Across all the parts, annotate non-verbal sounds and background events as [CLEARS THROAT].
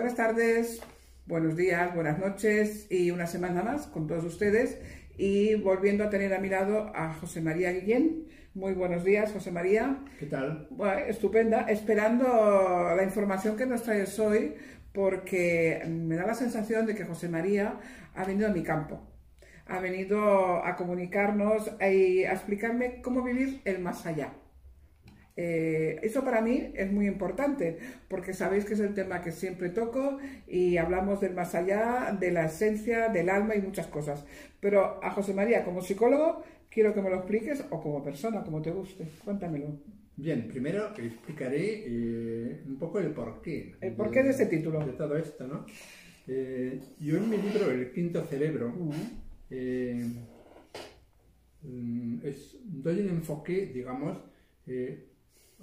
Buenas tardes, buenos días, buenas noches y una semana más con todos ustedes y volviendo a tener a mi lado a José María Guillén. Muy buenos días, José María. ¿Qué tal? Bueno, estupenda, esperando la información que nos traes hoy porque me da la sensación de que José María ha venido a mi campo. Ha venido a comunicarnos y a explicarme cómo vivir el más allá. Eh, eso para mí es muy importante porque sabéis que es el tema que siempre toco y hablamos del más allá, de la esencia, del alma y muchas cosas. Pero a José María, como psicólogo, quiero que me lo expliques o como persona, como te guste. Cuéntamelo. Bien, primero explicaré eh, un poco el porqué. ¿El porqué de, ese título? De todo esto, ¿no? Eh, yo en mi libro, El Quinto Cerebro, mm, doy un enfoque, digamos,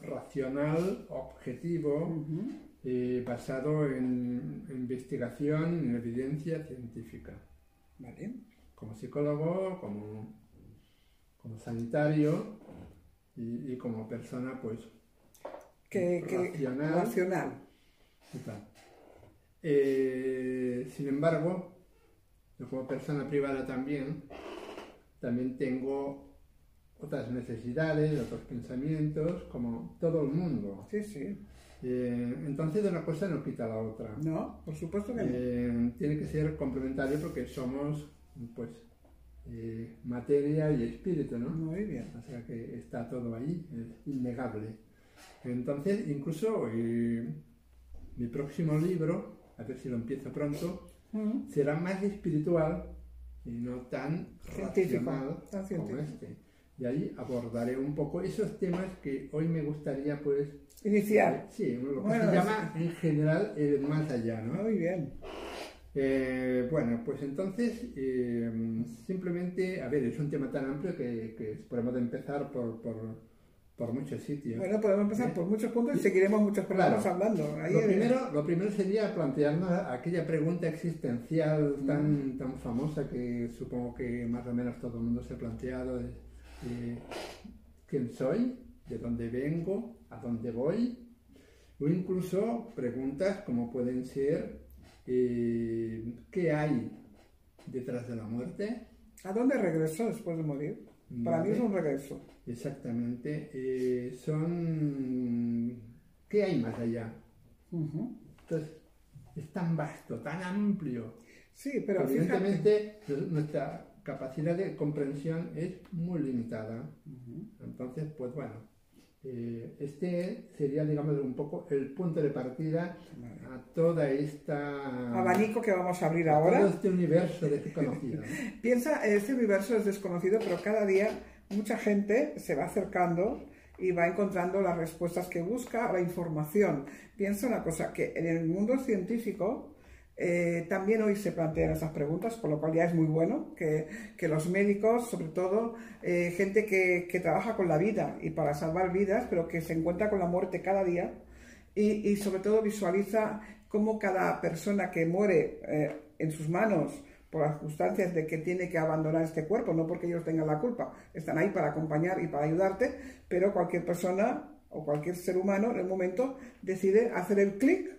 racional, objetivo, eh, basado en, investigación, en evidencia científica. ¿Vale? Como psicólogo, como, como sanitario y, como persona, pues, que, racional. Eh, sin embargo, yo como persona privada también, también tengo otras necesidades, otros pensamientos, como todo el mundo. Sí, sí. Eh, entonces una cosa no quita la otra. No, por supuesto que no. Eh, tiene que ser complementario porque somos, pues, eh, materia y espíritu, ¿no? Muy bien. O sea que está todo ahí, es innegable. Entonces, incluso mi próximo libro, a ver si lo empiezo pronto, será más espiritual y no tan científico, como este y ahí abordaré un poco esos temas que hoy me gustaría pues iniciar. sí, lo que se llama en general el más allá, ¿no? Muy bien. Eh, bueno, pues entonces eh, simplemente, a ver, es un tema tan amplio que, que podemos empezar por, por, muchos sitios. Bueno, podemos empezar ¿Eh? por muchos puntos y seguiremos muchos programas hablando. lo, primero, lo primero sería plantearnos aquella pregunta existencial tan, mm. tan famosa que supongo que más o menos todo el mundo se ha planteado quién soy, de dónde vengo, a dónde voy, o incluso preguntas como pueden ser eh, ¿qué hay detrás de la muerte? ¿A dónde regreso después de morir? Para mí es un regreso. Exactamente. Eh, son ¿qué hay más allá? Entonces, es tan vasto, tan amplio. Sí, pero evidentemente nuestra capacidad de comprensión es muy limitada. Entonces, pues bueno, eh, este sería, digamos, un poco el punto de partida a toda esta... Abanico que vamos a abrir ahora. Todo este universo desconocido. [LAUGHS] Piensa, este universo es desconocido, pero cada día mucha gente se va acercando y va encontrando las respuestas que busca, la información. Piensa una cosa, que en el mundo científico eh, también hoy se plantean esas preguntas, por lo cual ya es muy bueno que, los médicos, sobre todo eh, gente que, trabaja con la vida y para salvar vidas, pero que se encuentra con la muerte cada día y, sobre todo visualiza cómo cada persona que muere eh, en sus manos por las circunstancias de que tiene que abandonar este cuerpo, no porque ellos tengan la culpa, están ahí para acompañar y para ayudarte, pero cualquier persona o cualquier ser humano en el momento decide hacer el clic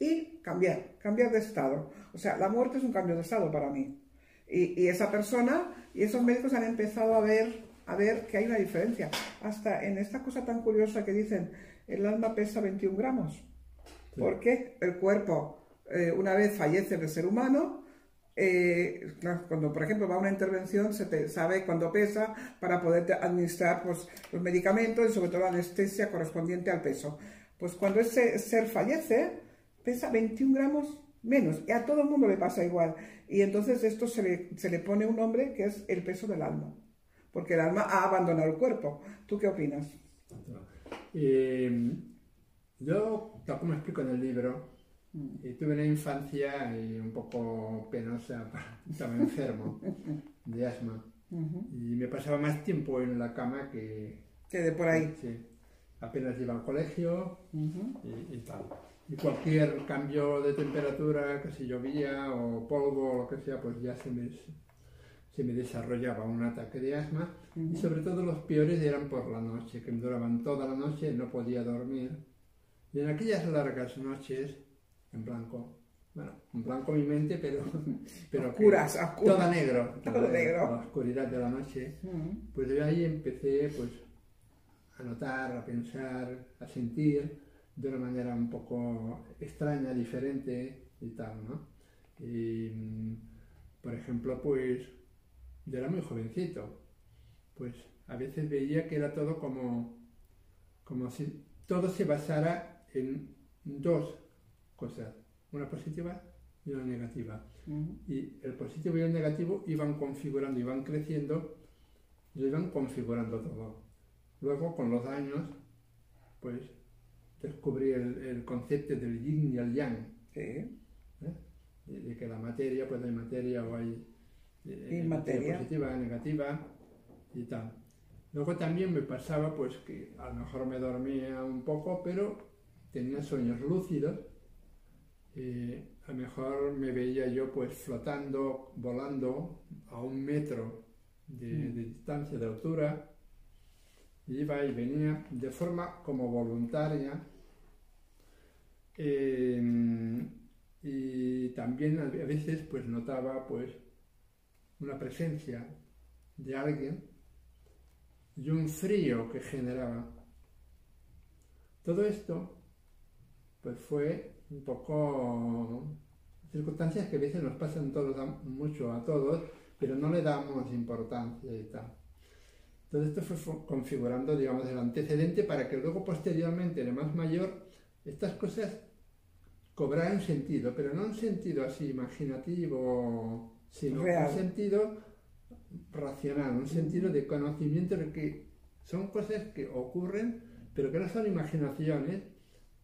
y cambiar, cambiar de estado. O sea, la muerte es un cambio de estado para mí. Y, esa persona y esos médicos han empezado a ver, a ver que hay una diferencia. Hasta en esta cosa tan curiosa que dicen, el alma pesa 21 gramos. Porque el cuerpo, eh, una vez fallece el ser humano, eh, cuando por ejemplo va a una intervención se te sabe cuándo pesa para poder administrar pues, los medicamentos y sobre todo la anestesia correspondiente al peso. Pues cuando ese ser fallece, pesa 21 gramos menos. Y a todo el mundo le pasa igual. Y entonces esto se le, se le pone un nombre que es el peso del alma. Porque el alma ha abandonado el cuerpo. ¿Tú qué opinas? Eh, yo, tal como explico en el libro, mm. eh, tuve una infancia eh, un poco penosa, [LAUGHS] estaba enfermo de asma y me pasaba más tiempo en la cama que... Que de por ahí. Sí, apenas iba al colegio y, y tal y cualquier cambio de temperatura, que si llovía o polvo o lo que sea, pues ya se me, se me desarrollaba un ataque de asma. Y sobre todo los peores eran por la noche, que me duraban toda la noche, no podía dormir. Y en aquellas largas noches en blanco. Bueno, en blanco mi mente, pero, [LAUGHS] pero Oscuras, oscuras. todo negro, [LAUGHS] Todo negro. la oscuridad de la noche. Pues yo ahí empecé pues a notar, a pensar, a sentir de una manera un poco extraña, diferente y tal, ¿no? Y, mm, por ejemplo, pues yo era muy jovencito, pues a veces veía que era todo como, como si todo se basara en dos cosas, una positiva y una negativa y el positivo y el negativo iban configurando, iban creciendo, y iban configurando todo. Luego, con los años, pues descubrí el, el concepto del yin y el yang, Sí. de, de que la materia, pues hay materia o hay eh, materia. positiva, negativa y tal. Luego también me pasaba pues que a lo mejor me dormía un poco, pero tenía sueños lúcidos. Eh, a lo mejor me veía yo pues flotando, volando a un metro de, Mm. de distancia, de altura. Iba y venía de forma como voluntaria. Eh, y también a veces pues notaba pues una presencia de alguien y un frío que generaba. Todo esto pues fue un poco circunstancias que a veces nos pasan todos mucho a todos, pero no le damos importancia y tal. Todo esto fue fu- configurando, digamos, el antecedente para que luego posteriormente, de más mayor, estas cosas cobraran sentido, pero no un sentido así imaginativo, sino Real. un sentido racional, un sentido de conocimiento de que son cosas que ocurren, pero que no son imaginaciones,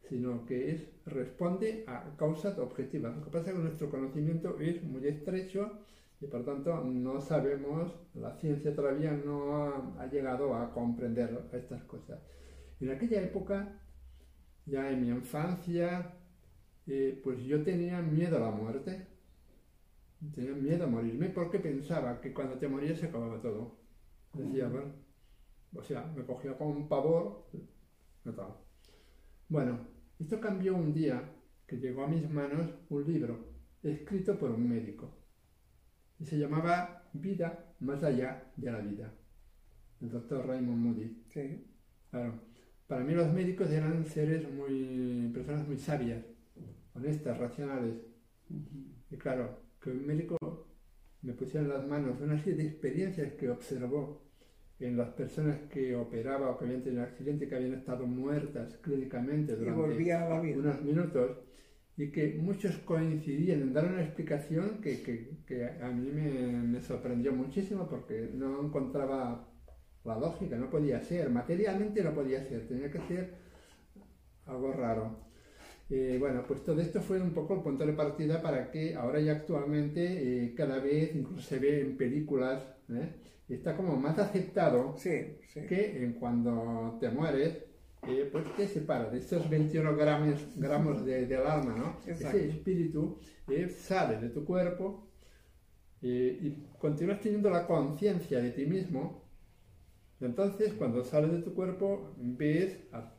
sino que es, responde a causas objetivas. Lo que pasa es que nuestro conocimiento es muy estrecho y por tanto no sabemos, la ciencia todavía no ha, ha llegado a comprender estas cosas. En aquella época, ya en mi infancia, eh, pues yo tenía miedo a la muerte. Tenía miedo a morirme porque pensaba que cuando te morías se acababa todo. Decía, bueno, o sea, me cogía con un pavor. Bueno, esto cambió un día que llegó a mis manos un libro escrito por un médico y se llamaba Vida más allá de la vida, el doctor Raymond Moody. Sí. Claro, para mí los médicos eran seres muy, personas muy sabias, honestas, racionales. Y claro, que un médico me pusiera en las manos una serie de experiencias que observó en las personas que operaba o que habían tenido un accidente, que habían estado muertas clínicamente durante a unos minutos y que muchos coincidían en dar una explicación que, que- que a mí me, me sorprendió muchísimo porque no encontraba la lógica, no podía ser, materialmente no podía ser, tenía que ser algo raro. Eh, bueno, pues todo esto fue un poco el punto de partida para que ahora ya actualmente eh, cada vez incluso se ve en películas, ¿eh? está como más aceptado Sí, sí. que en cuando te mueres, pues te separa de estos 21 gramos, gramos de- del alma, ¿no? Exacto. Ese espíritu sale de tu cuerpo y continúas teniendo la conciencia de ti mismo. Entonces, cuando sale de tu cuerpo, ves a-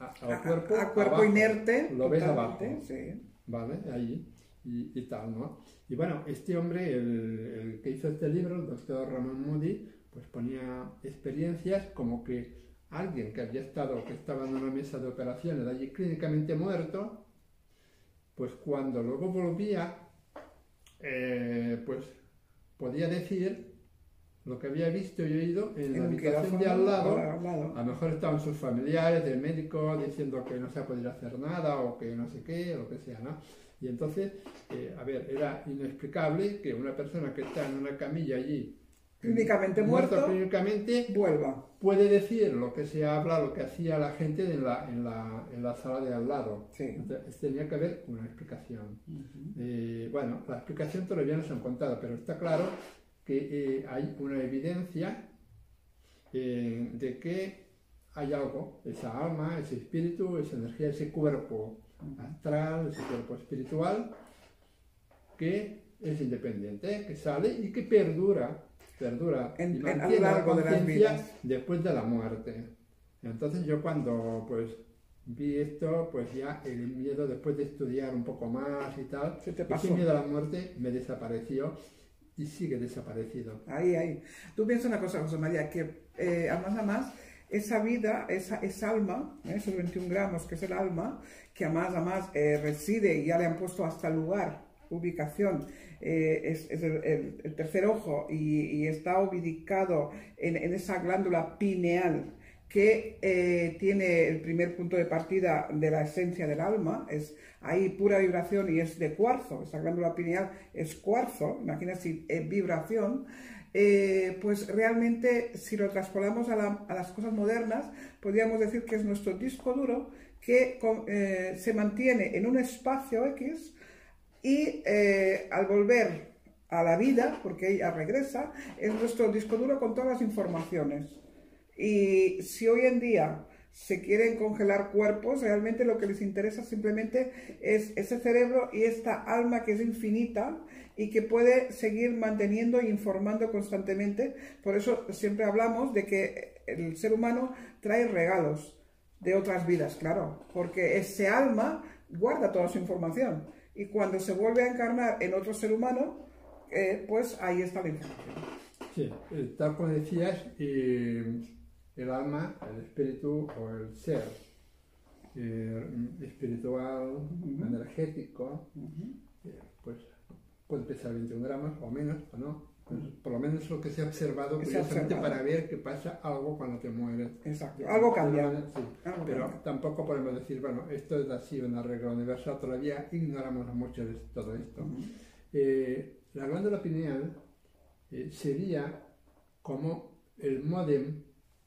a- al A- cuerpo, a, cuerpo abajo, inerte. lo ves abajo. Sí. ¿vale? Ahí y, y tal, ¿no? Y bueno, este hombre, el, el que hizo este libro, el doctor Ramón Moody, pues ponía experiencias como que alguien que había estado, que estaba en una mesa de operaciones allí clínicamente muerto, pues cuando luego volvía, eh, pues podía decir lo que había visto y oído en, la En un habitación de al lado, al lado. a lo mejor estaban sus familiares, del médico, diciendo que no se ha podido hacer nada o que no sé qué, o lo que sea, ¿no? Y entonces, eh, a ver, era inexplicable que una persona que está en una camilla allí, Clínicamente muerto, clínicamente, vuelva. puede decir lo que se habla, lo que hacía la gente en la, en la, en la sala de al lado. Sí. Entonces, tenía que haber una explicación. Eh, bueno, la explicación todavía no se ha encontrado, pero está claro que eh, hay una evidencia eh, de que hay algo, esa alma, ese espíritu, esa energía, ese cuerpo astral, ese cuerpo espiritual, que es independiente, que sale y que perdura, perdura En- y en- a lo mantiene la largo de las conciencia vidas. después de la muerte. Entonces yo cuando pues vi esto, pues ya el miedo después de estudiar un poco más y tal, ese miedo a la muerte me desapareció y sigue desaparecido. Ahí, ahí. Tú piensas una cosa, José María, que eh, a más a más, esa vida, esa, esa alma, ¿eh? esos 21 gramos que es el alma, que a más a más eh, reside y ya le han puesto hasta lugar, ubicación, eh, es, es el, el- tercer ojo y, y está ubicado en, en esa glándula pineal que eh, tiene el primer punto de partida de la esencia del alma, es ahí pura vibración y es de cuarzo, esa glándula pineal es cuarzo, imagina si es vibración, eh, pues realmente si lo traspolamos a, la- a las cosas modernas, podríamos decir que es nuestro disco duro que eh, se mantiene en un espacio X y al volver a la vida, porque ella regresa, es nuestro disco duro con todas las informaciones. Y si hoy en día se quieren congelar cuerpos, realmente lo que les interesa simplemente es ese cerebro y esta alma que es infinita y que puede seguir manteniendo e informando constantemente. Por eso siempre hablamos de que el ser humano trae regalos de otras vidas, claro, porque ese alma guarda toda su información y cuando se vuelve a encarnar en otro ser humano, eh, pues ahí está la información. Sí, eh, tal como decías, eh, el alma, el espíritu o el ser eh, espiritual, energético, eh, pues puede pesar 21 gramos o menos o no. Pues, por lo menos lo que se ha observado curiosamente observado. para ver que pasa algo cuando te mueres. Exacto. Algo cambia. Sí, Algo pero cambia. tampoco podemos decir, bueno, esto es así una regla universal, todavía ignoramos mucho de todo esto. Eh, la glándula pineal eh, sería como el módem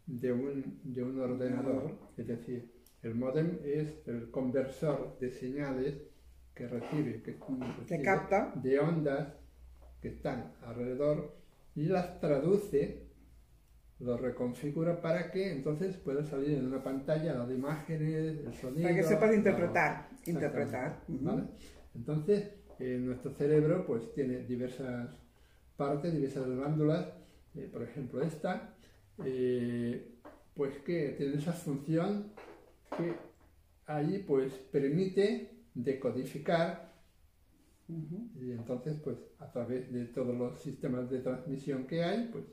de un, de un ordenador, es decir, el módem es el conversor de señales que recibe, que, recibe capta. de ondas que están alrededor y las traduce, los reconfigura para que entonces pueda salir en una pantalla la de imágenes, el sonido. Para que sepas interpretar. Interpretar. ¿vale? Entonces, eh, nuestro cerebro pues tiene diversas partes, diversas glándulas, eh, por ejemplo esta, eh, pues que tiene esa función que ahí pues permite decodificar y entonces pues a través de todos los sistemas de transmisión que hay pues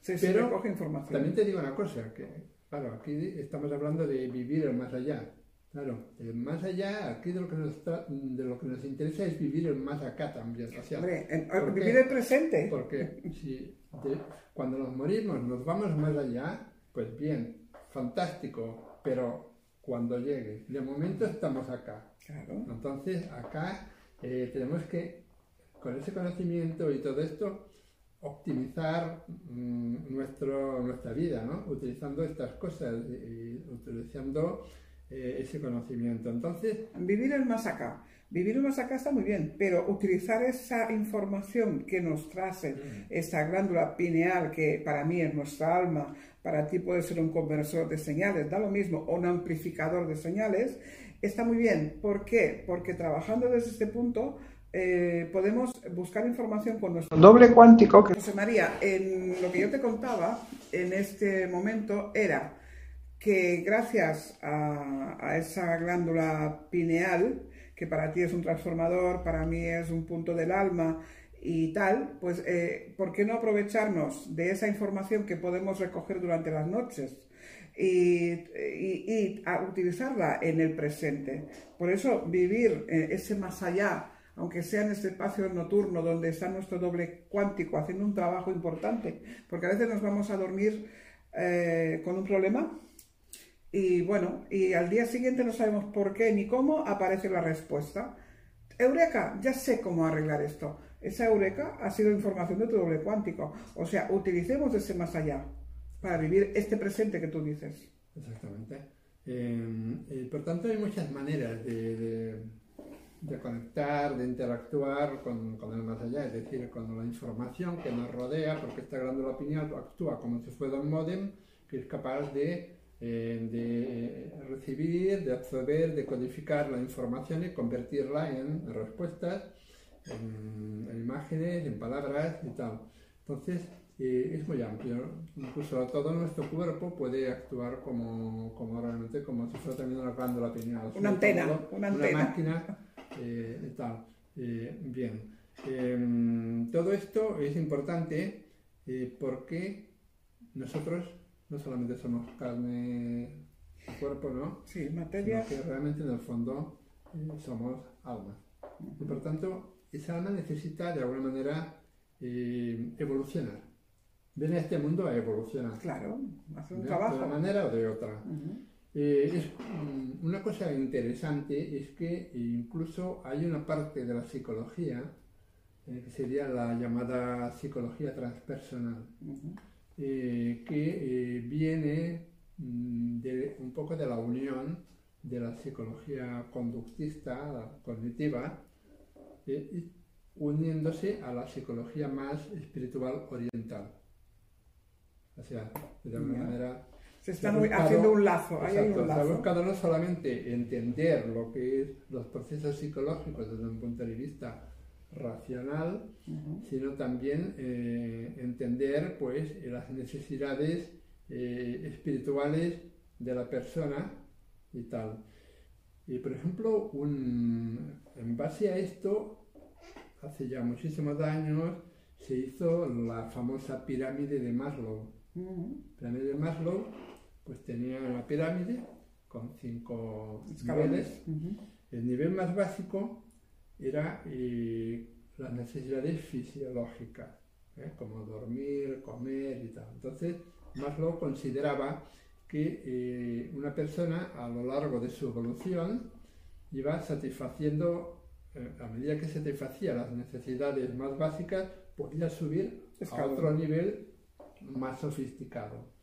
se Pero recoge información. también te digo una cosa, que claro, aquí estamos hablando de vivir el más allá. Claro, el más allá, aquí de lo que nos, tra- de lo que nos interesa es vivir el más acá también. O sea, Hombre, el presente. porque si de- cuando nos morimos nos vamos más allá, pues bien, fantástico, pero cuando llegue, de momento estamos acá. Claro. Entonces, acá eh, tenemos que, con ese conocimiento y todo esto, optimizar mm, nuestro, nuestra vida, ¿no? Utilizando estas cosas y, y utilizando eh, ese conocimiento. Entonces, Vivir el más acá. Vivir el más acá está muy bien, pero utilizar esa información que nos trae esa glándula pineal, que para mí es nuestra alma, para ti puede ser un conversor de señales, da lo mismo, o un amplificador de señales, está muy bien. ¿Por qué? Porque trabajando desde este punto eh, podemos buscar información con nuestro doble cuántico. Que... José María, en lo que yo te contaba en este momento era que gracias a, esa glándula pineal, que para ti es un transformador, para mí es un punto del alma y tal, pues eh, ¿por qué no aprovecharnos de esa información que podemos recoger durante las noches? Y a utilizarla en el presente. Por eso vivir eh, ese más allá, aunque sea en este espacio nocturno donde está nuestro doble cuántico haciendo un trabajo importante, porque a veces nos vamos a dormir eh, con un problema y bueno, y al día siguiente no sabemos por qué ni cómo aparece la respuesta. Eureka, ya sé cómo arreglar esto. Esa eureka ha sido información de tu doble cuántico. O sea, utilicemos ese más allá para vivir este presente que tú dices. exactamente. Eh, y por tanto, hay muchas maneras de, conectar, de interactuar con, con el más allá, es decir, con la información que nos rodea, porque esta glándula pineal actúa como si fuera un módem que es capaz de, eh, de recibir, de absorber, de codificar la información y convertirla en respuestas, en, en imágenes, en palabras y tal. Entonces, eh, es muy amplio. Incluso todo nuestro cuerpo puede actuar como, como realmente como si fuera también una glándula pineal. Una antena, una, máquina eh, tal. Eh, bien. Em, todo esto es importante porque nosotros no solamente somos carne y cuerpo, ¿no? Sí, materia. Sino que realmente en el fondo somos alma. Y por tanto, esa alma necesita de alguna manera evolucionar viene a este mundo a evolucionar. Claro, hacer un trabajo. De una manera o de otra. Eh, es, mm, una cosa interesante es que incluso hay una parte de la psicología, eh, que sería la llamada psicología transpersonal, eh, que viene mm, de, un poco de la unión de la psicología conductista, la cognitiva, uniéndose a la psicología más espiritual oriental. O sea, de alguna manera... Se está haciendo un lazo, hay un lazo. Se ha buscado no solamente entender lo que es los procesos psicológicos desde un punto de vista racional, sino también eh, entender pues las necesidades eh, espirituales de la persona y tal. Y por ejemplo, un, en base a esto, hace ya muchísimos años, se hizo la famosa pirámide de Maslow. La pirámide de Maslow pues tenía una pirámide con cinco niveles. El nivel más básico era eh, las necesidades fisiológicas, ¿eh? como dormir, comer y tal. Entonces, Maslow consideraba que eh, una persona a lo largo de su evolución iba satisfaciendo, a medida que satisfacía las necesidades más básicas, podía subir a otro nivel más sofisticado.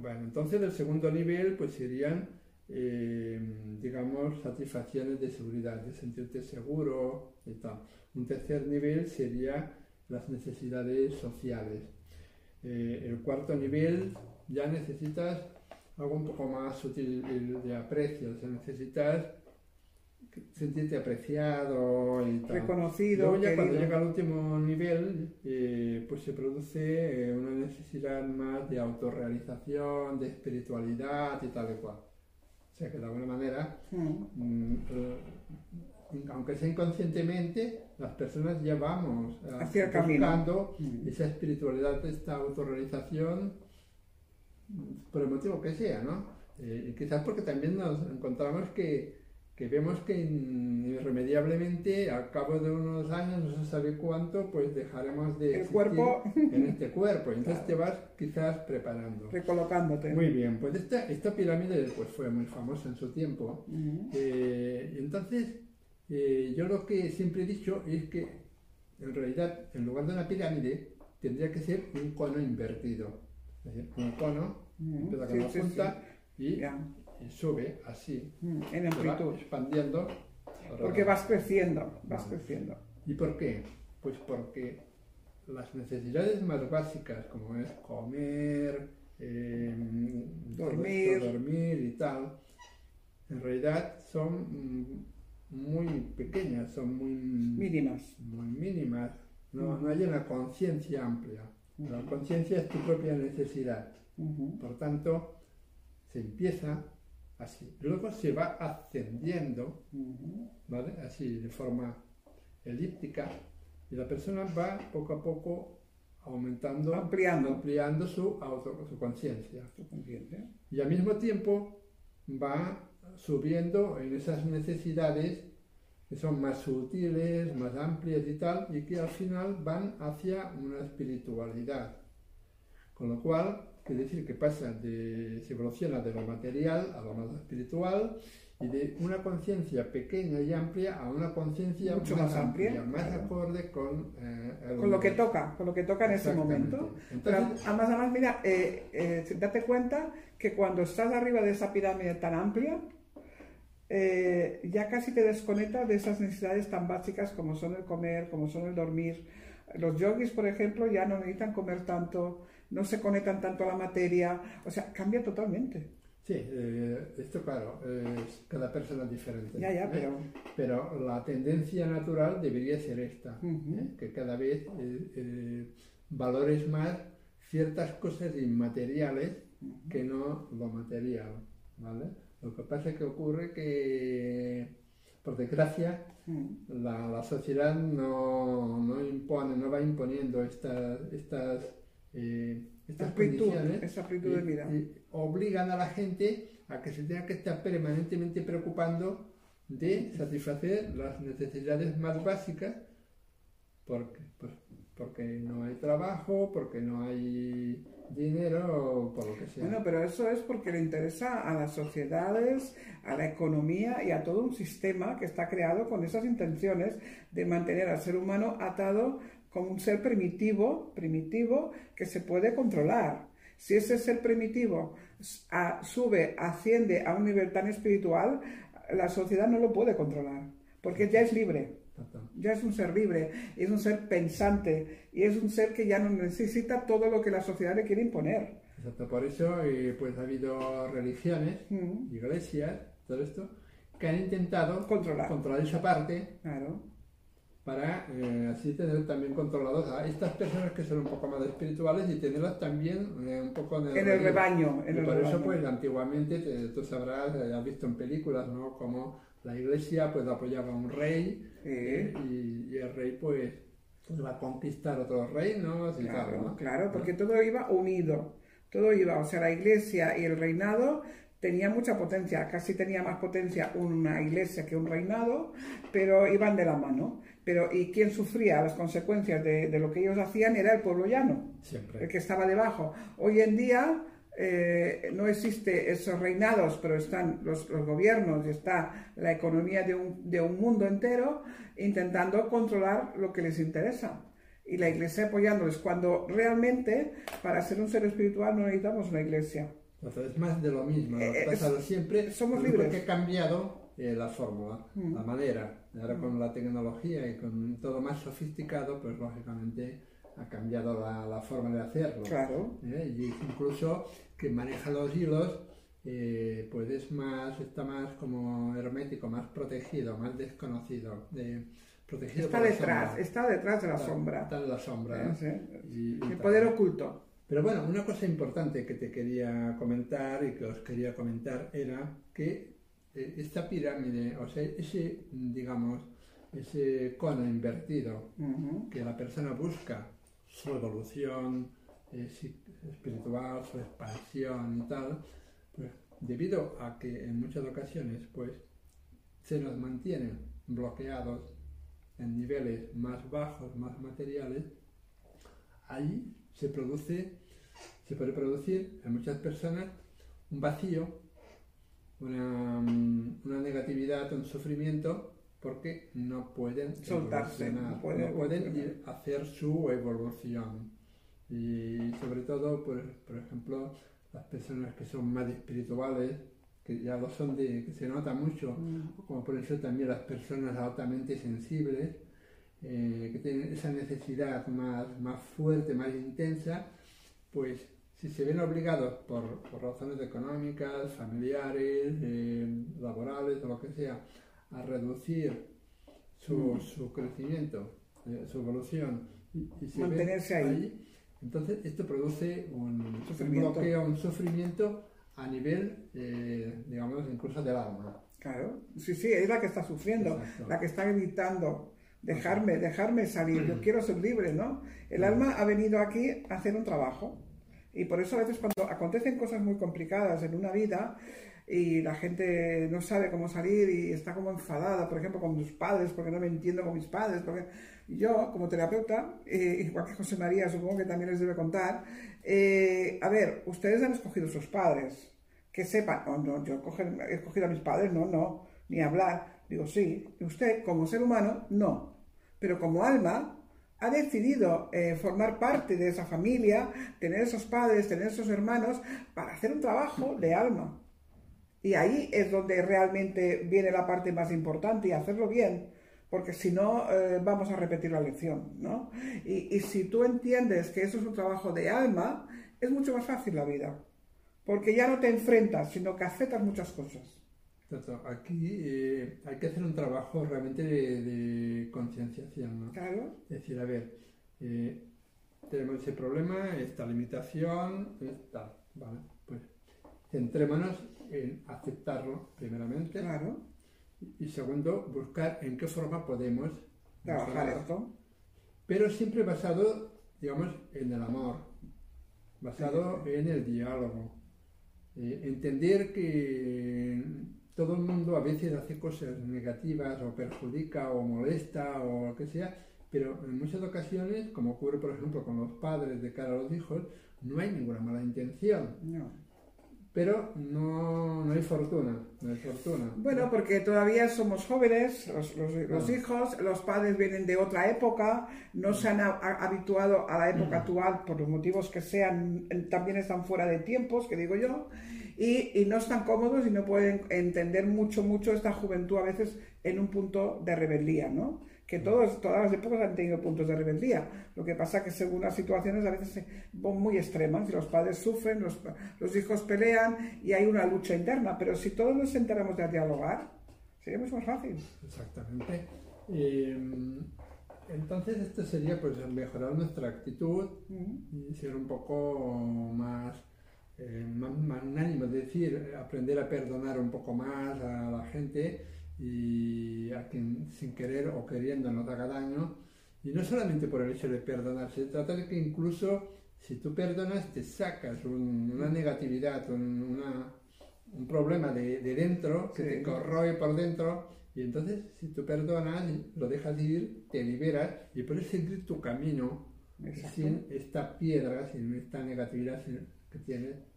Bueno, entonces el segundo nivel pues serían, eh, digamos, satisfacciones de seguridad, de sentirte seguro y tal. Un tercer nivel sería las necesidades sociales. Eh, el cuarto nivel ya necesitas algo un poco más sutil de aprecio, o sea, necesitas sentirte apreciado y reconocido. Luego ya cuando llega al último nivel, eh, pues se produce una necesidad más de autorrealización, de espiritualidad y tal y cual. O sea que de alguna manera, mm. Eh, aunque sea inconscientemente, las personas ya vamos Hacia buscando mm. esa espiritualidad, esta autorrealización, por el motivo que sea, ¿no? quizás porque también nos encontramos que que vemos que irremediablemente al cabo de unos años, no se sabe cuánto, pues dejaremos de el cuerpo en este cuerpo. Entonces te vas quizás preparando. Recolocándote. Muy bien, pues esta, esta pirámide pues, fue muy famosa en su tiempo. Eh, entonces, eh, yo lo que siempre he dicho es que en realidad, en lugar de una pirámide, tendría que ser un cono invertido. Es decir, un cono, empieza con la punta y y sube así, mm, en amplitud, expandiendo. Porque vas creciendo, vas creciendo. ¿Y por qué? Pues porque las necesidades más básicas, como es comer, em, dormir. dormir y tal, en realidad son muy pequeñas, son muy mínimas. Muy mínimas. No, no hay una conciencia amplia. La conciencia es tu propia necesidad. Por tanto, se empieza así. Luego se va ascendiendo, ¿vale? Así de forma elíptica y la persona va poco a poco aumentando, ampliando, ampliando su, su conciencia. Y al mismo tiempo va subiendo en esas necesidades que son más sutiles, más amplias y tal, y que al final van hacia una espiritualidad. Con lo cual, quiere decir que pasa de, se evoluciona de lo material a lo más espiritual y de una conciencia pequeña y amplia a una conciencia mucho más, amplia, más acorde con, eh, con lo que toca, con lo que toca en ese momento. además, además, mira, eh, eh, date cuenta que cuando estás arriba de esa pirámide tan amplia, ya casi te desconectas de esas necesidades tan básicas como son el comer, como son el dormir. Los yogis, por ejemplo, ya no necesitan comer tanto, no se conectan tanto a la materia, o sea, cambia totalmente. Sí, eh, esto claro, cada persona es diferente. Ya, ya, ¿eh? pero... pero... la tendencia natural debería ser esta, ¿eh? que cada vez valores más ciertas cosas inmateriales que no lo material, ¿vale? Lo que pasa es que ocurre que, por desgracia, la, sociedad no, impone, no va imponiendo estas, estas, eh, estas condiciones de obligan a la gente a que se tenga que estar permanentemente preocupando de satisfacer las necesidades más básicas porque, pues, porque no hay trabajo, porque no hay dinero o por lo que sea. Bueno, pero eso es porque le interesa a las sociedades, a la economía y a todo un sistema que está creado con esas intenciones de mantener al ser humano atado como un ser primitivo, primitivo que se puede controlar. Si ese ser primitivo sube, asciende a un nivel tan espiritual, la sociedad no lo puede controlar, porque ya es libre. Ya es un ser libre, es un ser pensante y es un ser que ya no necesita todo lo que la sociedad le quiere imponer. Exacto, por eso eh, pues ha habido religiones, iglesias, todo esto, que han intentado controlar, controlar esa parte para eh, así tener también controlados a estas personas que son un poco más espirituales y tenerlas también eh, un poco en el, rebaño. En y por eso pues antiguamente tú sabrás, has visto en películas, ¿no? Como la iglesia pues apoyaba a un rey eh, y, el rey pues, iba a conquistar otros reinos y claro, ¿no? Claro, porque todo iba unido, todo iba, o sea, la iglesia y el reinado tenía mucha potencia, casi tenía más potencia una iglesia que un reinado, pero iban de la mano. Pero, ¿y quién sufría las consecuencias de, de lo que ellos hacían? Era el pueblo llano, Siempre. el que estaba debajo. Hoy en día eh, no existe esos reinados, pero están los, gobiernos y está la economía de un, de un, mundo entero intentando controlar lo que les interesa. Y la iglesia apoyándoles, cuando realmente para ser un ser espiritual no necesitamos una iglesia. es más de lo mismo, lo eh, pasado siempre. Somos libres. que ha cambiado eh, la fórmula, mm. la manera. Ahora con la tecnología y con todo más sofisticado, pues lógicamente ha cambiado la, forma de hacerlo. Claro. ¿eh? Y incluso que maneja los hilos, eh, pues es más, está más como hermético, más protegido, más desconocido. De, protegido está detrás, está detrás de la sombra. Está en la sombra. El poder oculto. Pero bueno, una cosa importante que te quería comentar y que os quería comentar era que eh, esta pirámide, o sea, ese, digamos, ese cono invertido que la persona busca su evolución eh, espiritual, su expansión y tal, pues debido a que en muchas ocasiones pues se nos mantienen bloqueados en niveles más bajos, más materiales, ahí se produce, se puede producir en muchas personas un vacío, una, una negatividad, un sufrimiento porque no pueden soltarse, no pueden, ir a hacer su evolución. Y sobre todo, por, por ejemplo, las personas que son más espirituales, que ya lo son, de, que se nota mucho, mm. como por eso también las personas altamente sensibles, eh, que tienen esa necesidad más, más fuerte, más intensa, pues si se ven obligados por, por razones económicas, familiares, eh, laborales o lo que sea, a reducir su, mm. su crecimiento, eh, su evolución y, mantenerse ahí. entonces esto produce un, sufrimiento. un bloqueo, un sufrimiento a nivel, eh, digamos, incluso del alma. Claro, sí, sí, es la que está sufriendo, la que está gritando, dejarme, dejarme salir, yo [CLEARS THROAT] quiero ser libre, ¿no? El alma ha venido aquí a hacer un trabajo. Y por eso a veces cuando acontecen cosas muy complicadas en una vida, y la gente no sabe cómo salir y está como enfadada, por ejemplo, con sus padres, porque no me entiendo con mis padres. Porque yo, como terapeuta, eh, igual que José María, supongo que también les debe contar, eh, a ver, ustedes han escogido sus padres, que sepan, no, no, yo he escogido a mis padres, no, no, ni hablar. Digo, sí, usted como ser humano, no, pero como alma, ha decidido eh, formar parte de esa familia, tener esos padres, tener esos hermanos, para hacer un trabajo de alma. Y ahí es donde realmente viene la parte más importante y hacerlo bien, porque si no eh, vamos a repetir la lección, ¿no? Y, si tú entiendes que eso es un trabajo de alma, es mucho más fácil la vida, porque ya no te enfrentas, sino que aceptas muchas cosas. Aquí eh, hay que hacer un trabajo realmente de, concienciación, ¿no? Claro. Es decir, a ver, eh, tenemos ese problema, esta limitación, tal, ¿vale? Pues centrémonos en aceptarlo, primeramente. Claro. Y segundo, buscar en qué forma podemos trabajar esto. Pero siempre basado, digamos, en el amor, basado en el diálogo. Eh, entender que todo el mundo a veces hace cosas negativas o perjudica o molesta o lo que sea, pero en muchas ocasiones, como ocurre por ejemplo con los padres de cara a los hijos, no hay ninguna mala intención. No. Pero no, no, hay fortuna, no hay fortuna. Bueno, porque todavía somos jóvenes, los, los, hijos, los padres vienen de otra época, no se han habituado a la época [CLEARS THROAT] actual por los motivos que sean, también están fuera de tiempos, que digo yo, y, y, no están cómodos y no pueden entender mucho, mucho esta juventud a veces en un punto de rebeldía, ¿no? que todos, todas las épocas han tenido puntos de rebeldía. Lo que pasa que según las situaciones a veces son muy extremas y los padres sufren, los, los hijos pelean y hay una lucha interna. Pero si todos nos enteramos de dialogar, sería mucho más fácil. Exactamente. entonces esto sería pues mejorar nuestra actitud y ser un poco más, eh, magnánimo, es decir, aprender a perdonar un poco más a la gente y a quien sin querer o queriendo nos haga daño. Y no solamente por el hecho de perdonar, se trata de que incluso si tú perdonas te sacas una negatividad, un, un problema de, de, dentro que te corroe por dentro y entonces si tú perdonas, lo dejas ir, te liberas y puedes seguir tu camino sin esta piedra, sin esta negatividad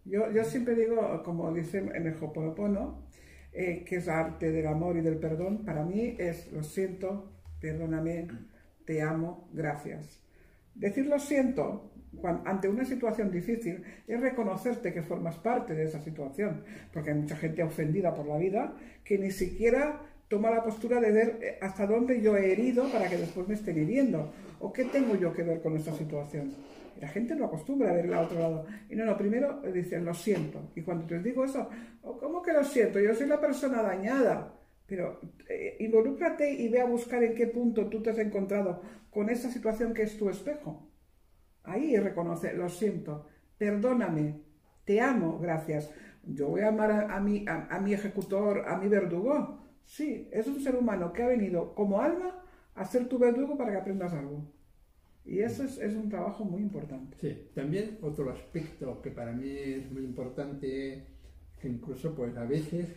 Yo, yo siempre digo, como dice en el Hoponopono, eh, que es arte del amor y del perdón, para mí es lo siento, perdóname, te amo, gracias. Decir lo siento ante una situación difícil es reconocerte que formas parte de esa situación, porque hay mucha gente ofendida por la vida que ni siquiera toma la postura de ver eh, hasta dónde yo he herido para que después me estén hiriendo, o qué tengo yo que ver con esta situación la gente no acostumbra a ver el otro lado. Y no, no, primero dicen, lo siento. Y cuando te digo eso, oh, ¿cómo que lo siento? Yo soy la persona dañada. Pero eh, involúcrate y ve a buscar en qué punto tú te has encontrado con esa situación que es tu espejo. Ahí reconoce, lo siento, perdóname, te amo, gracias. Yo voy a amar a, mi, a mi ejecutor, a mi verdugo. Sí, es un ser humano que ha venido como alma a ser tu verdugo para que aprendas algo. Y eso es, es, un trabajo muy importante. Sí, también otro aspecto que para mí es muy importante, que incluso pues a veces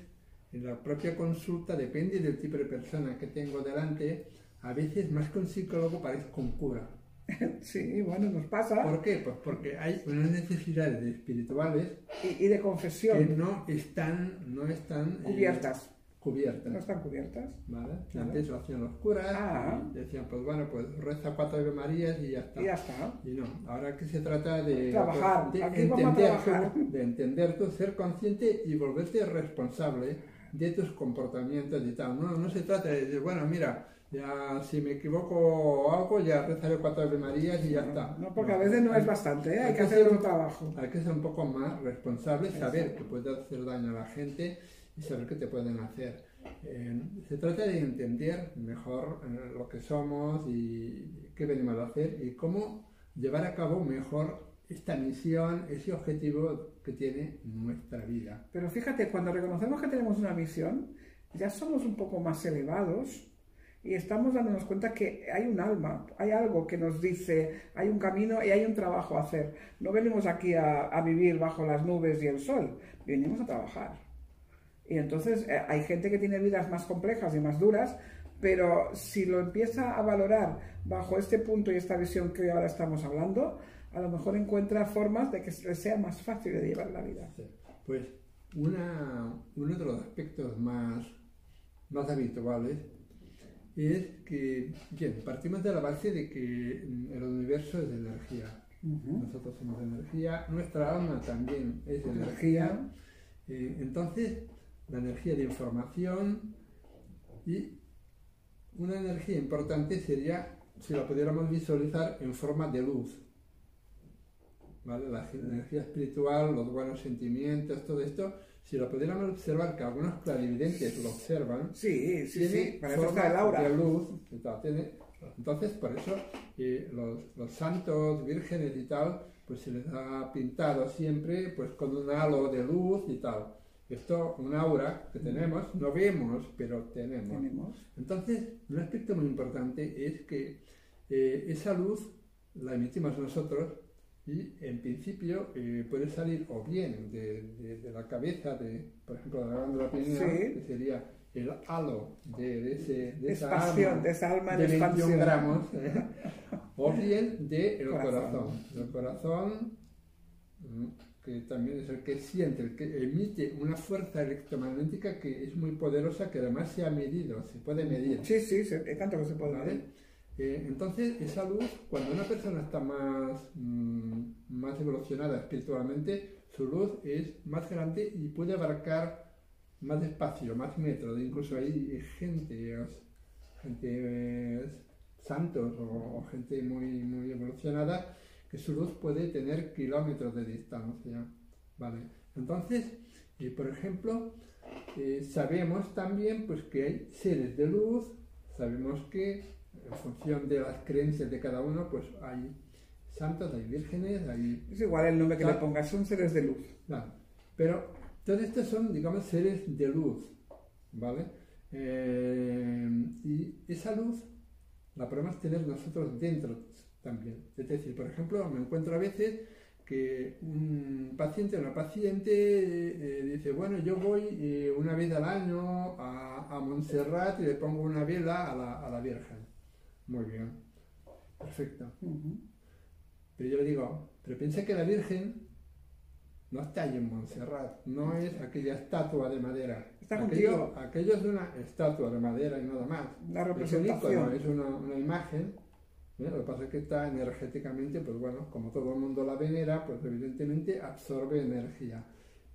en la propia consulta, depende del tipo de persona que tengo delante, a veces más que un psicólogo parezco un cura. [LAUGHS] Sí, bueno, nos pasa. ¿Por qué? Pues porque hay unas necesidades espirituales y, de confesión que no están, no están eh, cubiertas. ¿No están cubiertas? ¿Vale? Antes lo hacían los curas, ah. decían, pues bueno, pues reza cuatro Ave Marías y ya está. Y ya está. Y no, ahora que se trata de, trabajar. de, entender, tú, de entender tú, ser consciente y volverte responsable de tus comportamientos y tal. No, no se trata de decir, bueno, mira, ya si me equivoco o algo, ya rezaré cuatro Ave Marías y ya está. No, porque a veces no es bastante, ¿eh? hay, que hacer un trabajo. Hay que ser un poco más responsable, saber que puede hacer daño a la gente y saber qué te pueden hacer. Eh, se trata de entender mejor eh, lo que somos y qué venimos a hacer y cómo llevar a cabo mejor esta misión, ese objetivo que tiene nuestra vida. Pero fíjate, cuando reconocemos que tenemos una misión, ya somos un poco más elevados y estamos dándonos cuenta que hay un alma, hay algo que nos dice, hay un camino y hay un trabajo a hacer. No venimos aquí a, a vivir bajo las nubes y el sol, venimos a trabajar. Y entonces eh, hay gente que tiene vidas más complejas y más duras, pero si lo empieza a valorar bajo este punto y esta visión que ahora estamos hablando, a lo mejor encuentra formas de que sea más fácil de llevar la vida. Pues una, uno de los aspectos más, más habituales es que, bien, partimos de la base de que el universo es de energía. Nosotros somos energía, nuestra alma también es energía. Eh, entonces, la energía de información y una energía importante sería si la pudiéramos visualizar en forma de luz. ¿Vale? La energía espiritual, los buenos sentimientos, todo esto, si lo pudiéramos observar, que algunos clarividentes lo observan, sí, sí, sí, para está el aura. de luz, tiene, entonces por eso los, los, santos, vírgenes y tal, pues se les ha pintado siempre pues con un halo de luz y tal. Esto, un aura que tenemos, no vemos, pero tenemos. Entonces, un aspecto muy importante es que eh, esa luz la emitimos nosotros y en principio eh, puede salir o bien de, la cabeza, de, por ejemplo, de la glándula pineal, que sería el halo de, ese, de esa, alma, de esa alma de 21 gramos, ¿eh? o bien del corazón. El corazón, mm, que también es el que siente, el que emite una fuerza electromagnética que es muy poderosa, que además se ha medido, se puede medir. Sí, sí, es tanto que se puede medir. Eh, entonces, esa luz, cuando una persona está más, mm, más evolucionada espiritualmente, su luz es más grande y puede abarcar más espacio, más metros. Incluso hay gente, gente santos o, gente muy, muy evolucionada que su luz puede tener kilómetros de distancia. ¿vale? Entonces, eh, por ejemplo, eh, sabemos también pues, que hay seres de luz, sabemos que en función de las creencias de cada uno, pues hay santos, hay vírgenes, hay... Es igual el nombre que le pongas, son seres de luz. Pero todos estos son, digamos, seres de luz, ¿vale? Eh, y esa luz la podemos tener nosotros dentro también. Es decir, por ejemplo, me encuentro a veces que un paciente o una paciente eh, dice, bueno, yo voy eh, una vez al año a, a, Montserrat y le pongo una vela a la, a la Virgen. Muy bien, perfecto. Pero yo le digo, pero piensa que la Virgen no está allí en Montserrat, no es aquella estatua de madera. Está aquello, aquello es una estatua de madera y nada más. La representación. Es, una, una, imagen. Lo que pasa es que está energéticamente, pues bueno, como todo el mundo la venera, pues evidentemente absorbe energía.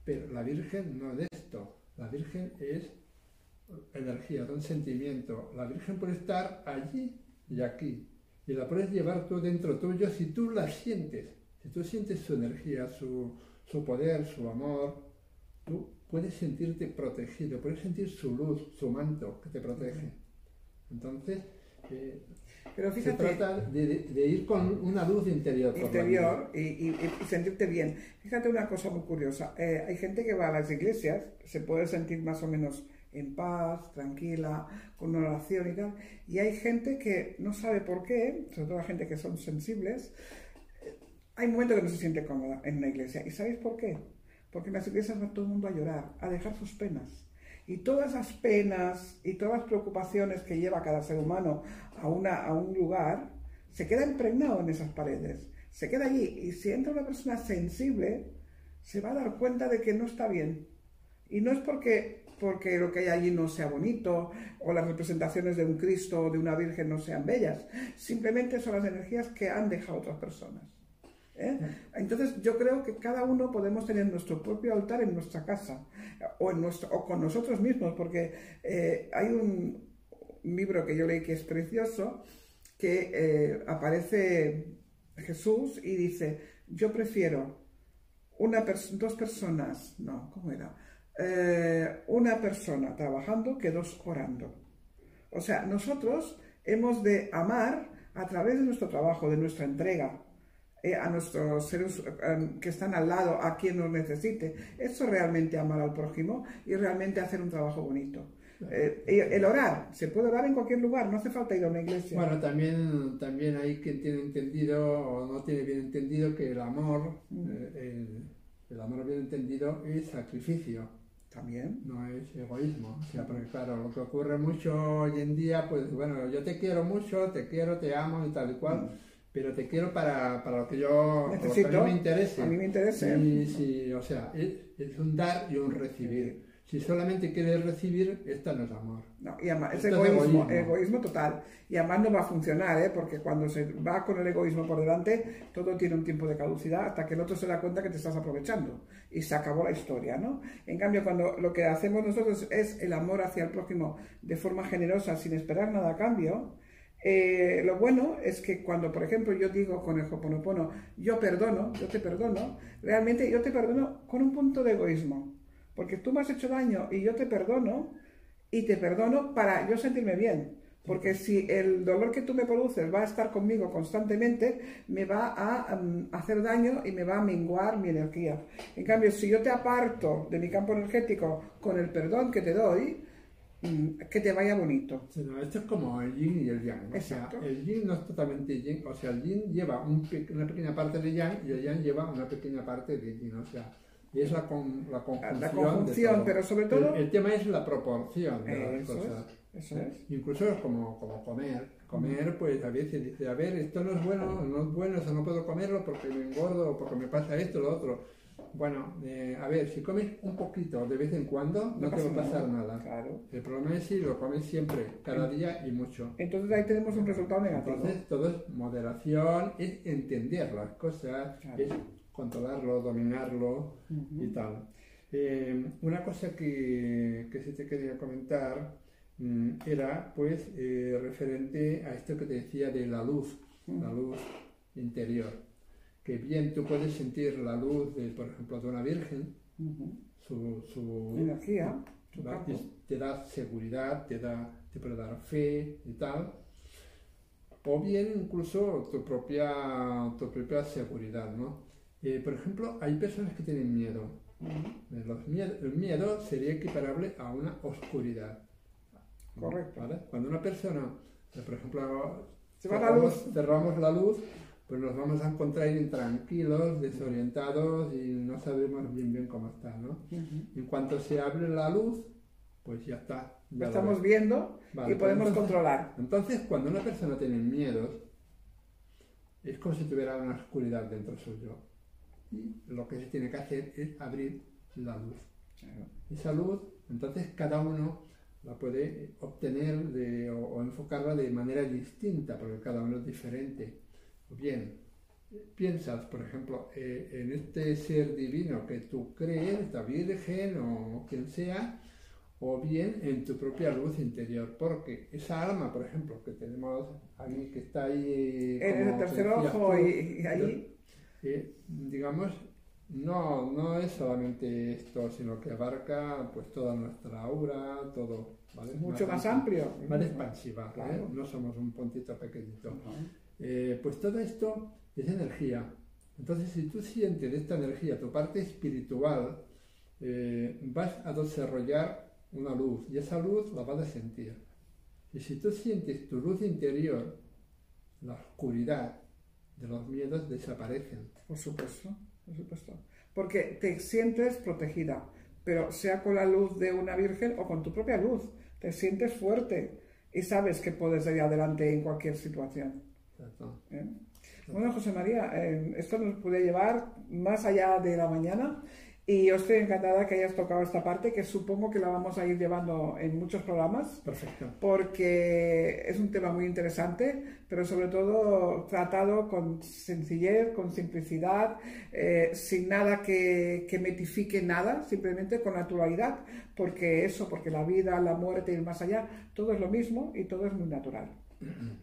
Pero la Virgen no es esto. La Virgen es energía, es un sentimiento. La Virgen puede estar allí y aquí. Y la puedes llevar tú dentro tuyo si tú la sientes. Si tú sientes su energía, su, su poder, su amor, tú puedes sentirte protegido, puedes sentir su luz, su manto que te protege. Entonces, eh, Pero se trata de, ir con una luz interior. Interior y, sentirte bien. Fíjate una cosa muy curiosa. Eh, hay gente que va a las iglesias, se puede sentir más o menos en paz, tranquila, con una oración y tal. Y hay gente que no sabe por qué, sobre todo la gente que son sensibles, hay momentos que no se siente cómoda en una iglesia. ¿Y sabéis por qué? Porque en las iglesias va todo el mundo a llorar, a dejar sus penas. Y todas esas penas y todas las preocupaciones que lleva cada ser humano a, una, a un lugar, se queda impregnado en esas paredes. Se queda allí. Y si entra una persona sensible, se va a dar cuenta de que no está bien. Y no es porque, porque lo que hay allí no sea bonito, o las representaciones de un Cristo o de una Virgen no sean bellas. Simplemente son las energías que han dejado otras personas. ¿Eh? Entonces yo creo que cada uno podemos tener nuestro propio altar en nuestra casa o, con nosotros mismos, porque eh, hay un libro que yo leí que es precioso, que eh, aparece Jesús y dice, yo prefiero una dos personas, no, ¿cómo era? una persona trabajando que dos orando. O sea, nosotros hemos de amar a través de nuestro trabajo, de nuestra entrega, eh, a nuestros seres em, que están al lado, a quien nos necesite. Eso es realmente amar al prójimo y realmente hacer un trabajo bonito. Eh, el orar, se puede orar en cualquier lugar, no hace falta ir a una iglesia. Bueno, también, también hay quien tiene entendido o no tiene bien entendido que el amor, mm. eh, el, amor bien entendido es sacrificio. También. No es egoísmo. O sea, porque claro, lo que ocurre mucho hoy en día, pues bueno, yo te quiero mucho, te quiero, te amo y tal y cual. Mm pero te quiero para, para lo que yo Necesito, a mí me interese. A mí me interesa. Sí, o sea, es, un dar y un recibir. Si solamente quieres recibir, esta no es amor. No, y además, es egoísmo, egoísmo, total. Y además no va a funcionar, ¿eh? porque cuando se va con el egoísmo por delante, todo tiene un tiempo de caducidad hasta que el otro se da cuenta que te estás aprovechando. Y se acabó la historia, ¿no? En cambio, cuando lo que hacemos nosotros es el amor hacia el prójimo de forma generosa, sin esperar nada a cambio, eh, lo bueno es que cuando, por ejemplo, yo digo con el Hoponopono, yo perdono, yo te perdono, realmente yo te perdono con un punto de egoísmo. Porque tú me has hecho daño y yo te perdono y te perdono para yo sentirme bien. Porque si el dolor que tú me produces va a estar conmigo constantemente, me va a mm, hacer daño y me va a menguar mi energía. En cambio, si yo te aparto de mi campo energético con el perdón que te doy, que te vaya bonito. esto es como el yin y el yang. O sea, el yin no es totalmente yin. O sea, el yin lleva una pequeña parte de yang y el yang lleva una pequeña parte de yin. O sea, y es la, con, la conjunción. La conjunción, pero sobre todo... El, tema es la proporción de las cosas. eso es. Incluso es como, como comer. Comer, pues a veces dice, a ver, esto no es bueno, no es bueno, eso no puedo comerlo porque me engordo porque me pasa esto, lo otro. Bueno, eh, a ver, si comes un poquito de vez en cuando, no, te va a pasar nada. Claro. El problema es si lo comes siempre, cada día y mucho. Entonces ahí tenemos un resultado negativo. Entonces todo es moderación, es entender las cosas, es controlarlo, dominarlo y tal. Eh, una cosa que, que sí te quería comentar mm, era pues eh, referente a esto que te decía de la luz, la luz interior. Que bien tú puedes sentir la luz de, por ejemplo, de una virgen, su, su, energía, te da seguridad, te da, te puede dar fe y tal. O bien incluso tu propia, tu propia seguridad, ¿no? Eh, por ejemplo, hay personas que tienen miedo. Eh, el miedo sería equiparable a una oscuridad. Correcto. Cuando una persona, eh, por ejemplo, cerramos, la cerramos la luz, pues nos vamos a encontrar intranquilos, desorientados y no sabemos bien bien cómo está, ¿no? En cuanto se abre la luz, pues ya está. Ya estamos viendo y pues podemos controlar. Entonces, cuando una persona tiene miedos, es como si tuviera una oscuridad dentro suyo y lo que se tiene que hacer es abrir la luz. Esa luz, entonces cada uno la puede obtener o, enfocarla de manera distinta, porque cada uno es diferente. Bien, piensas, por ejemplo, eh, en este ser divino que tú crees, la Virgen o quien sea, o bien en tu propia luz interior, porque esa alma, por ejemplo, que tenemos ahí, que está ahí... En el tercer ojo y ahí digamos, no, no es solamente esto, sino que abarca pues toda nuestra aura, todo. Mucho más, amplio. Más expansiva, ¿eh? no somos un puntito pequeñito. Eh, pues todo esto es energía. Entonces, si tú sientes esta energía, tu parte espiritual, eh, vas a desarrollar una luz y esa luz la vas a sentir. Y si tú sientes tu luz interior, la oscuridad, de los miedos desaparecen. Por supuesto, por supuesto. Porque te sientes protegida, pero sea con la luz de una virgen o con tu propia luz, te sientes fuerte y sabes que puedes ir adelante en cualquier situación. ¿Eh? Bueno, José María, eh, esto nos puede llevar más allá de la mañana y yo estoy encantada que hayas tocado esta parte, que supongo que la vamos a ir llevando en muchos programas. Perfecto. Porque es un tema muy interesante, pero sobre todo tratado con sencillez, con simplicidad, eh, sin nada que, que metifique nada, simplemente con naturalidad. Porque eso, porque la vida, la muerte y el más allá, todo es lo mismo y todo es muy natural.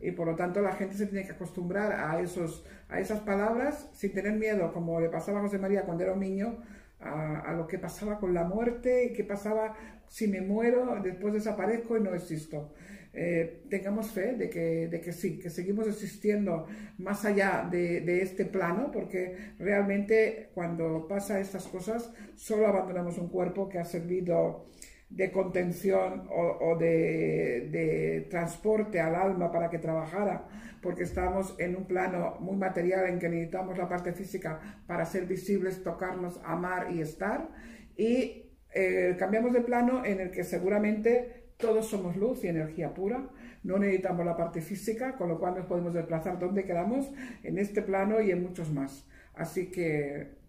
Y por lo tanto la gente se tiene que acostumbrar a, esos, a esas palabras sin tener miedo, como le pasaba a José María cuando era niño, a, lo que pasaba con la muerte y qué pasaba si me muero, después desaparezco y no existo. Eh, tengamos fe de que, de que, sí, que seguimos existiendo más allá de, este plano, porque realmente cuando pasa estas cosas solo abandonamos un cuerpo que ha servido de contención o, de, de, transporte al alma para que trabajara, porque estamos en un plano muy material en que necesitamos la parte física para ser visibles, tocarnos, amar y estar, y eh, cambiamos de plano en el que seguramente todos somos luz y energía pura, no necesitamos la parte física, con lo cual nos podemos desplazar donde queramos, en este plano y en muchos más. Así que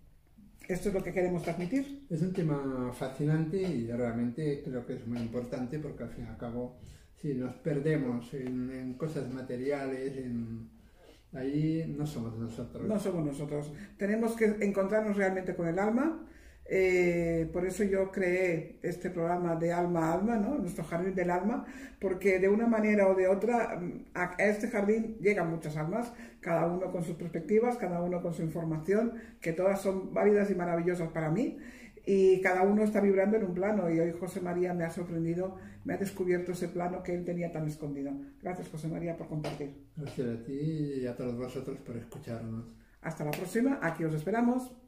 esto es lo que queremos transmitir. Es un tema fascinante y realmente creo que es muy importante porque al fin y al cabo, si nos perdemos en, cosas materiales, en, ahí no somos nosotros. No somos nosotros. Tenemos que encontrarnos realmente con el alma eh, por eso yo creé este programa de alma a alma, ¿no? nuestro jardín del alma, porque de una manera o de otra mm, a este jardín llegan muchas almas, cada uno con sus perspectivas, cada uno con su información, que todas son válidas y maravillosas para mí. y cada uno está vibrando en un plano y hoy José María me ha sorprendido, me ha descubierto ese plano que él tenía tan escondido. Gracias José María por compartir. Gracias a ti y a todos vosotros por escucharnos. Hasta la próxima, aquí os esperamos.